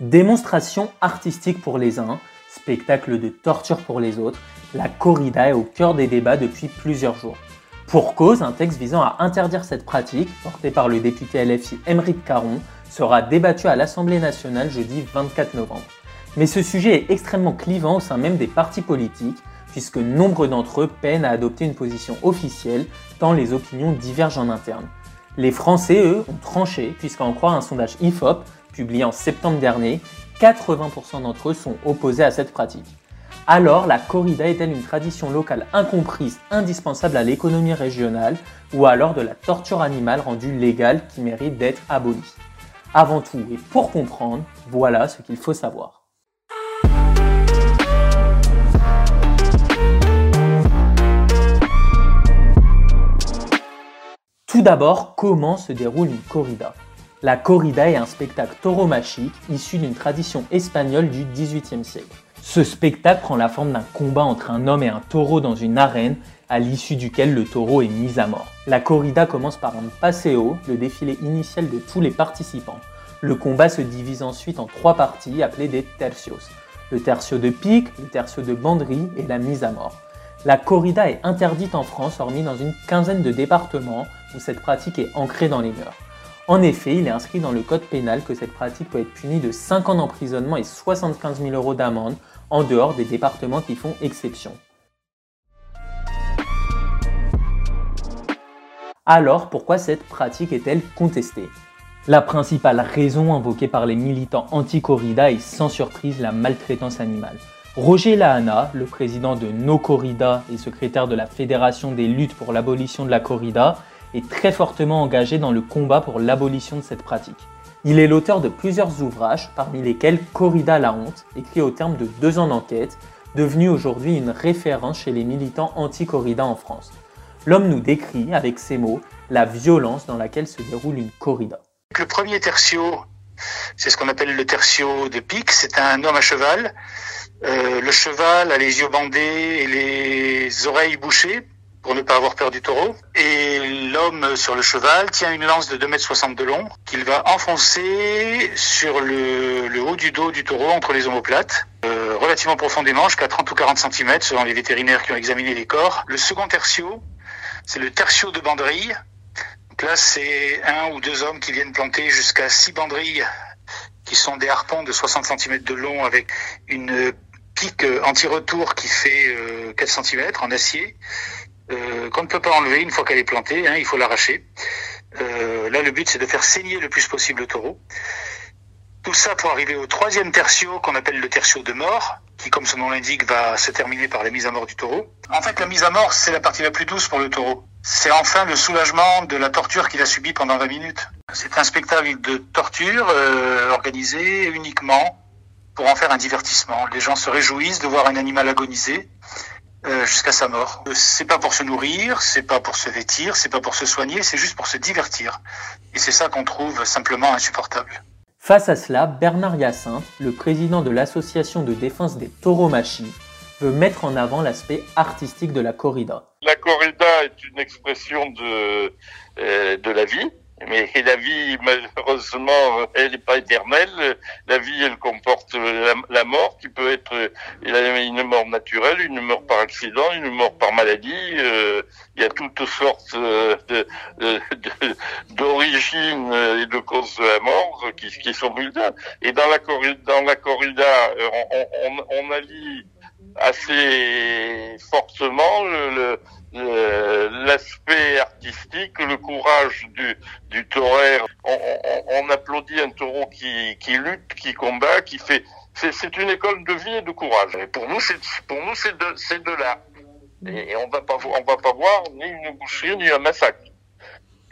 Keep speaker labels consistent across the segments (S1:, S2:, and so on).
S1: Démonstration artistique pour les uns, spectacle de torture pour les autres, la corrida est au cœur des débats depuis plusieurs jours. Pour cause, un texte visant à interdire cette pratique, porté par le député LFI Émeric Caron, sera débattu à l'Assemblée nationale jeudi 24 novembre. Mais ce sujet est extrêmement clivant au sein même des partis politiques, puisque nombre d'entre eux peinent à adopter une position officielle, tant les opinions divergent en interne. Les Français, eux, ont tranché, puisqu'à en croire un sondage IFOP, publié en septembre dernier, 80% d'entre eux sont opposés à cette pratique. Alors, la corrida est-elle une tradition locale incomprise, indispensable à l'économie régionale, ou alors de la torture animale rendue légale qui mérite d'être abolie? Avant tout, et pour comprendre, voilà ce qu'il faut savoir. Tout d'abord, comment se déroule une corrida? La corrida est un spectacle tauromachique issu d'une tradition espagnole du XVIIIe siècle. Ce spectacle prend la forme d'un combat entre un homme et un taureau dans une arène, à l'issue duquel le taureau est mis à mort. La corrida commence par un paseo, le défilé initial de tous les participants. Le combat se divise ensuite en trois parties appelées des tercios. Le tercio de pique, le tercio de banderie et la mise à mort. La corrida est interdite en France, hormis dans une quinzaine de départements où cette pratique est ancrée dans les mœurs. En effet, il est inscrit dans le code pénal que cette pratique peut être punie de 5 ans d'emprisonnement et 75 000 euros d'amende en dehors des départements qui font exception. Alors, pourquoi cette pratique est-elle contestée? La principale raison invoquée par les militants anti-corrida est sans surprise la maltraitance animale. Roger Lahana, le président de No Corrida et secrétaire de la Fédération des luttes pour l'abolition de la corrida, est très fortement engagé dans le combat pour l'abolition de cette pratique. Il est l'auteur de plusieurs ouvrages, parmi lesquels Corrida la honte, écrit au terme de deux ans d'enquête, devenu aujourd'hui une référence chez les militants anti-corrida en France. L'homme nous décrit, avec ces mots, la violence dans laquelle se déroule une corrida.
S2: Le premier tertio, c'est ce qu'on appelle le tertio de pique, c'est un homme à cheval euh, le cheval a les yeux bandés et les oreilles bouchées pour ne pas avoir peur du taureau. Et l'homme sur le cheval tient une lance de 2,60 m de long qu'il va enfoncer sur le, haut du dos du taureau entre les omoplates, euh, relativement profondément, jusqu'à 30 ou 40 cm selon les vétérinaires qui ont examiné les corps. Le second tertio, c'est le tertio de banderille. Donc là, c'est un ou deux hommes qui viennent planter jusqu'à six banderilles qui sont des harpons de 60 cm de long avec une pique anti-retour qui fait 4 euh, cm en acier, euh, qu'on ne peut pas enlever une fois qu'elle est plantée, hein, il faut l'arracher. Euh, là, le but, c'est de faire saigner le plus possible le taureau. Tout ça pour arriver au troisième tertio qu'on appelle le tertio de mort, qui, comme son nom l'indique, va se terminer par la mise à mort du taureau. En fait, la mise à mort, c'est la partie la plus douce pour le taureau. C'est enfin le soulagement de la torture qu'il a subie pendant 20 minutes. C'est un spectacle de torture euh, organisé uniquement pour en faire un divertissement. Les gens se réjouissent de voir un animal agoniser jusqu'à sa mort. Euh, c'est pas pour se nourrir, c'est pas pour se vêtir, c'est pas pour se soigner, c'est juste pour se divertir. Et c'est ça qu'on trouve simplement insupportable.
S1: Face à cela, Bernard Hyacinthe, le président de l'association de défense des tauromachis, veut mettre en avant l'aspect artistique de la corrida.
S3: La corrida est une expression de, euh, de la vie, mais la vie, malheureusement, elle n'est pas éternelle. La vie, elle comporte la, mort, qui peut être une mort naturelle, une mort par accident, une mort par maladie. Euh, il y a toutes sortes d'origines et de causes de la mort qui, sont multiples. Et dans la corrida, dans la corrida on, on, on allie assez fortement l'aspect artistique, le courage du, du. On, applaudit un taureau qui, lutte, qui combat, qui fait. C'est une école de vie et de courage. Et pour nous, c'est de là. Et, on on va pas voir ni une boucherie ni un massacre.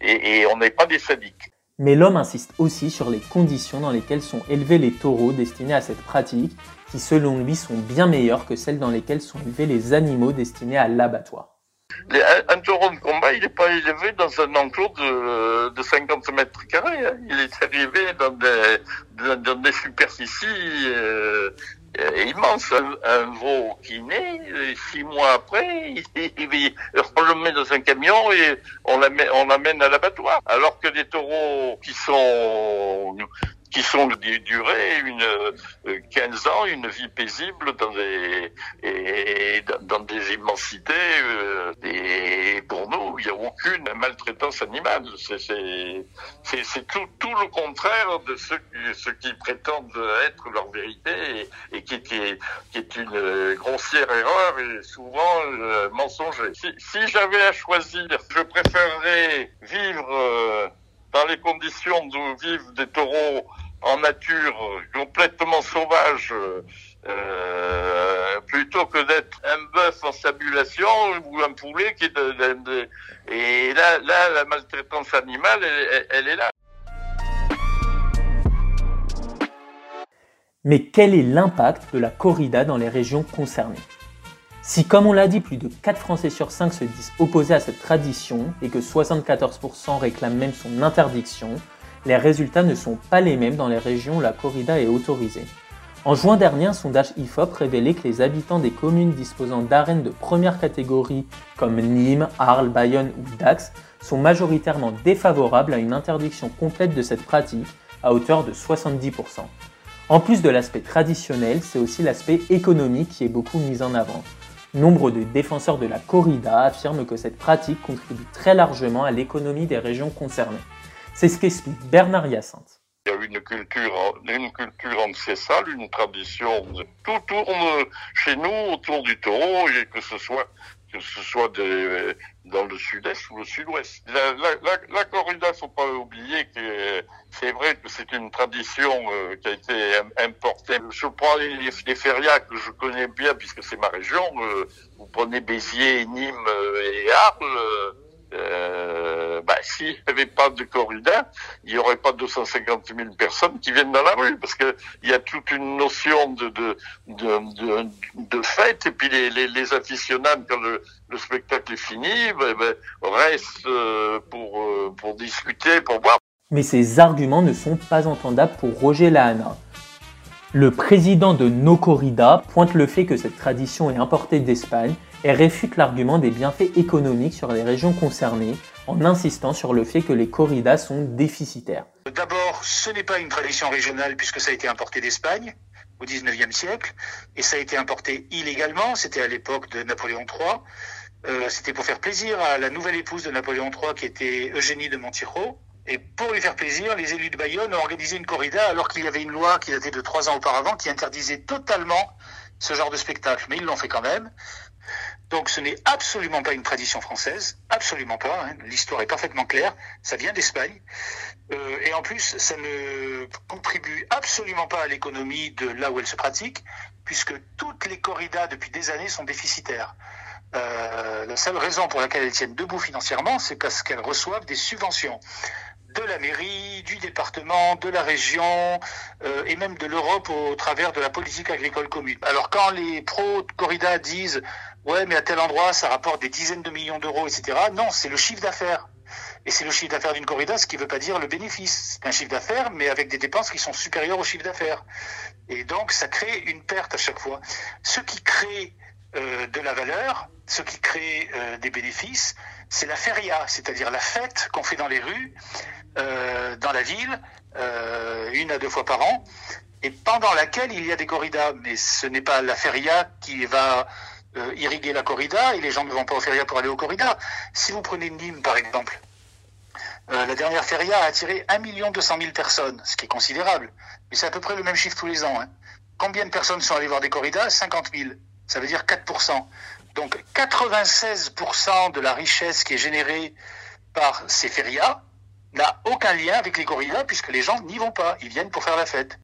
S3: Et on n'est pas des sadiques.
S1: Mais l'homme insiste aussi sur les conditions dans lesquelles sont élevés les taureaux destinés à cette pratique, qui selon lui sont bien meilleures que celles dans lesquelles sont élevés les animaux destinés à l'abattoir
S3: un taureau de combat, il n'est pas élevé dans un enclos de, de 50 mètres carrés. Hein. Il est arrivé dans des, superficies euh, immenses. Un, veau qui naît, six mois après, on le met dans un camion et on l'amène, on l'amène à l'abattoir. Alors que les taureaux qui sont qui sont durés une 15 ans, une vie paisible dans des et dans des immensités. et pour nous, il n'y a aucune maltraitance animale. C'est tout, tout le contraire de ce, ce qui prétendent être leur vérité et, qui, qui, est, qui, est, une grossière erreur et souvent euh, mensonger. Si, si j'avais à choisir, je préférerais vivre euh, dans les conditions d'où vivent des taureaux en nature complètement sauvage euh, plutôt que d'être un bœuf en sabulation ou un poulet qui est de, et là là la maltraitance animale elle est là.
S1: Mais quel est l'impact de la corrida dans les régions concernées? Si, comme on l'a dit, plus de 4 Français sur 5 se disent opposés à cette tradition et que 74% réclament même son interdiction, les résultats ne sont pas les mêmes dans les régions où la corrida est autorisée. En juin dernier, un sondage IFOP révélait que les habitants des communes disposant d'arènes de première catégorie comme Nîmes, Arles, Bayonne ou Dax sont majoritairement défavorables à une interdiction complète de cette pratique à hauteur de 70%. En plus de l'aspect traditionnel, c'est aussi l'aspect économique qui est beaucoup mis en avant. Nombre de défenseurs de la corrida affirment que cette pratique contribue très largement à l'économie des régions concernées. C'est ce qu'explique Bernard Hyacinthe.
S3: Il y a une culture, une culture ancestrale, une tradition. Tout tourne chez nous autour du taureau, et que ce soit que ce soit dans le sud-est ou le sud-ouest. La, la, la, corrida, faut pas oublier que c'est vrai que c'est une tradition euh, qui a été importée. Je prends les, les, férias que je connais bien puisque c'est ma région. Euh, vous prenez Béziers, Nîmes euh, et Arles bah, s'il n'y avait pas de corrida, il n'y aurait pas 250 000 personnes qui viennent dans la rue, parce que il y a toute une notion de de, de, fête, et puis les, les, les quand le, le, spectacle est fini, ben, ben, restent euh, pour, euh, pour discuter, pour voir.
S1: Mais ces arguments ne sont pas entendables pour Roger Lahana. Le président de No Corrida pointe le fait que cette tradition est importée d'Espagne et réfute l'argument des bienfaits économiques sur les régions concernées en insistant sur le fait que les corridas sont déficitaires.
S2: D'abord, ce n'est pas une tradition régionale puisque ça a été importé d'Espagne au XIXe siècle et ça a été importé illégalement, c'était à l'époque de Napoléon III. Euh, c'était pour faire plaisir à la nouvelle épouse de Napoléon III qui était Eugénie de Montijo. Et pour lui faire plaisir, les élus de Bayonne ont organisé une corrida alors qu'il y avait une loi qui datait de trois ans auparavant qui interdisait totalement ce genre de spectacle. Mais ils l'ont fait quand même. Donc ce n'est absolument pas une tradition française, absolument pas. Hein. L'histoire est parfaitement claire, ça vient d'Espagne. Euh, et en plus, ça ne contribue absolument pas à l'économie de là où elle se pratique, puisque toutes les corridas depuis des années sont déficitaires. Euh, la seule raison pour laquelle elles tiennent debout financièrement, c'est parce qu'elles reçoivent des subventions de la mairie, du département, de la région euh, et même de l'Europe au travers de la politique agricole commune. Alors quand les pros de corrida disent ouais mais à tel endroit ça rapporte des dizaines de millions d'euros, etc. Non, c'est le chiffre d'affaires. Et c'est le chiffre d'affaires d'une corrida, ce qui ne veut pas dire le bénéfice. C'est un chiffre d'affaires, mais avec des dépenses qui sont supérieures au chiffre d'affaires. Et donc, ça crée une perte à chaque fois. Ce qui crée euh, de la valeur, ce qui crée euh, des bénéfices, c'est la feria, c'est-à-dire la fête qu'on fait dans les rues, euh, dans la ville, euh, une à deux fois par an, et pendant laquelle il y a des corridas. Mais ce n'est pas la feria qui va euh, irriguer la corrida, et les gens ne vont pas aux feria pour aller aux corridas. Si vous prenez Nîmes, par exemple, la dernière feria a attiré 1 200 000 personnes, ce qui est considérable. Mais c'est à peu près le même chiffre tous les ans. Hein. Combien de personnes sont allées voir des corridas? 50 000. Ça veut dire 4%. Donc 96% de la richesse qui est générée par ces férias n'a aucun lien avec les corridas puisque les gens n'y vont pas, ils viennent pour faire la fête.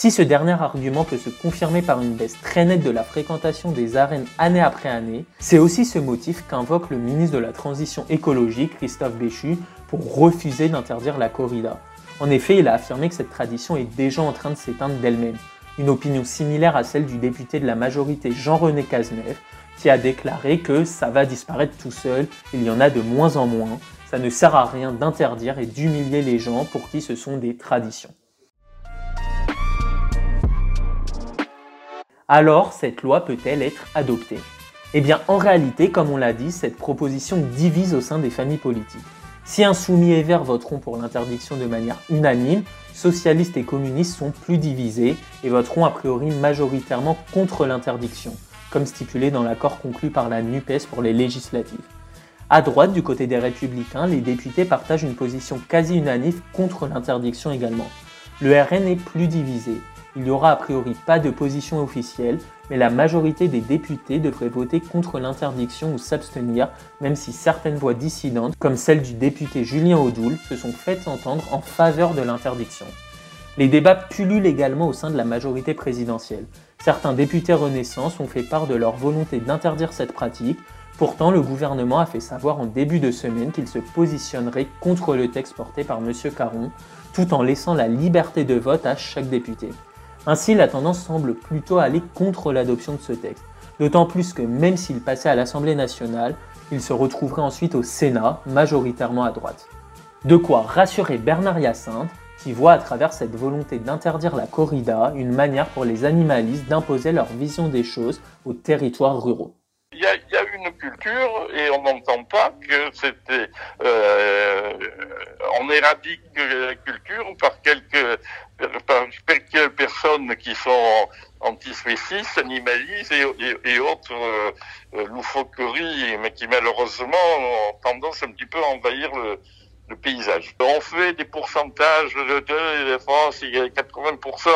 S1: Si ce dernier argument peut se confirmer par une baisse très nette de la fréquentation des arènes année après année, c'est aussi ce motif qu'invoque le ministre de la Transition écologique, Christophe Béchu, pour refuser d'interdire la corrida. En effet, il a affirmé que cette tradition est déjà en train de s'éteindre d'elle-même. Une opinion similaire à celle du député de la majorité Jean-René Cazeneuve, qui a déclaré que ça va disparaître tout seul, il y en a de moins en moins, ça ne sert à rien d'interdire et d'humilier les gens pour qui ce sont des traditions. Alors, cette loi peut-elle être adoptée? Eh bien, en réalité, comme on l'a dit, cette proposition divise au sein des familles politiques. Si insoumis et verts voteront pour l'interdiction de manière unanime, socialistes et communistes sont plus divisés et voteront a priori majoritairement contre l'interdiction, comme stipulé dans l'accord conclu par la NUPES pour les législatives. À droite, du côté des républicains, les députés partagent une position quasi unanime contre l'interdiction également. Le RN est plus divisé. Il n'y aura a priori pas de position officielle, mais la majorité des députés devraient voter contre l'interdiction ou s'abstenir, même si certaines voix dissidentes, comme celle du député Julien Audoul, se sont faites entendre en faveur de l'interdiction. Les débats pullulent également au sein de la majorité présidentielle. Certains députés Renaissance ont fait part de leur volonté d'interdire cette pratique, Pourtant, le gouvernement a fait savoir en début de semaine qu'il se positionnerait contre le texte porté par M. Caron, tout en laissant la liberté de vote à chaque député. Ainsi, la tendance semble plutôt aller contre l'adoption de ce texte. D'autant plus que même s'il passait à l'Assemblée nationale, il se retrouverait ensuite au Sénat, majoritairement à droite. De quoi rassurer Bernard Hyacinthe, qui voit à travers cette volonté d'interdire la corrida une manière pour les animalistes d'imposer leur vision des choses aux territoires ruraux.
S3: Et on n'entend pas que c'était euh, on éradique la culture par quelques par quelques personnes qui sont antispécistes, animalistes et, autres euh, loufoqueries, mais qui malheureusement ont tendance un petit peu à envahir le, paysage. On fait des pourcentages de, de France, il y a 80%,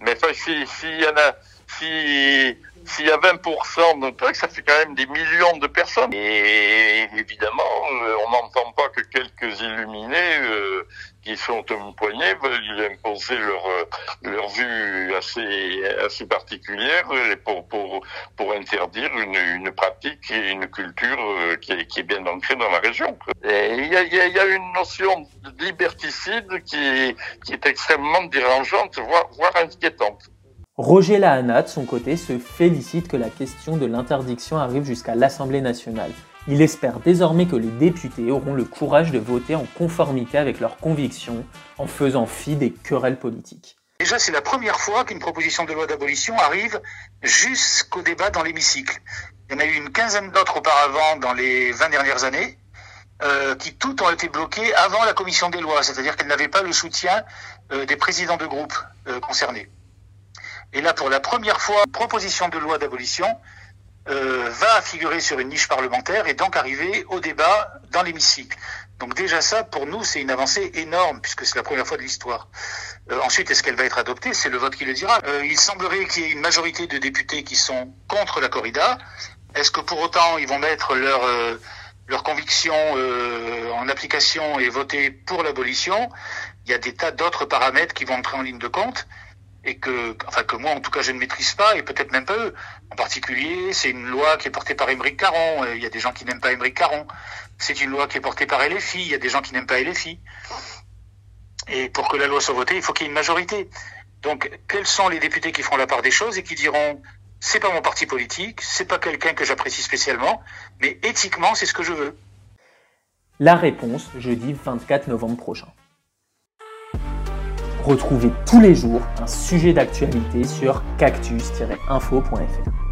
S3: mais enfin, s'il si y en a, si s'il y a 20% de trucs, ça fait quand même des millions de personnes. Et évidemment, euh, on n'entend pas que quelques illuminés euh, qui sont un poignet veulent imposer leur euh, leur vue assez assez particulière pour pour pour interdire une une pratique et une culture qui est, qui est bien ancrée dans la région. il y a, y, y a une notion de liberticide qui qui est extrêmement dérangeante, voire voire inquiétante.
S1: Roger Lahana, de son côté, se félicite que la question de l'interdiction arrive jusqu'à l'Assemblée nationale. Il espère désormais que les députés auront le courage de voter en conformité avec leurs convictions, en faisant fi des querelles politiques.
S2: Déjà, c'est la première fois qu'une proposition de loi d'abolition arrive jusqu'au débat dans l'hémicycle. Il y en a eu une quinzaine d'autres auparavant dans les 20 dernières années, euh, qui toutes ont été bloquées avant la commission des lois, c'est-à-dire qu'elles n'avaient pas le soutien euh, des présidents de groupe euh, concernés. Et là, pour la première fois, une proposition de loi d'abolition euh, va figurer sur une niche parlementaire et donc arriver au débat dans l'hémicycle. Donc déjà ça, pour nous, c'est une avancée énorme puisque c'est la première fois de l'histoire. Euh, ensuite, est-ce qu'elle va être adoptée? C'est le vote qui le dira. Euh, il semblerait qu'il y ait une majorité de députés qui sont contre la corrida. Est-ce que pour autant ils vont mettre leur euh, leur conviction en application et voter pour l'abolition? Il y a des tas d'autres paramètres qui vont entrer en ligne de compte et que, enfin que moi en tout cas je ne maîtrise pas et peut-être même pas eux. En particulier, c'est une loi qui est portée par Émeric Caron. Il y a des gens qui n'aiment pas Émeric Caron. C'est une loi qui est portée par LFI. Il y a des gens qui n'aiment pas LFI. Et pour que la loi soit votée, il faut qu'il y ait une majorité. Donc, quels sont les députés qui feront la part des choses et qui diront c'est pas mon parti politique, c'est pas quelqu'un que j'apprécie spécialement, mais éthiquement, c'est ce que je veux?
S1: La réponse jeudi 24 novembre prochain. Retrouvez tous les jours un sujet d'actualité sur cactus-info.fr.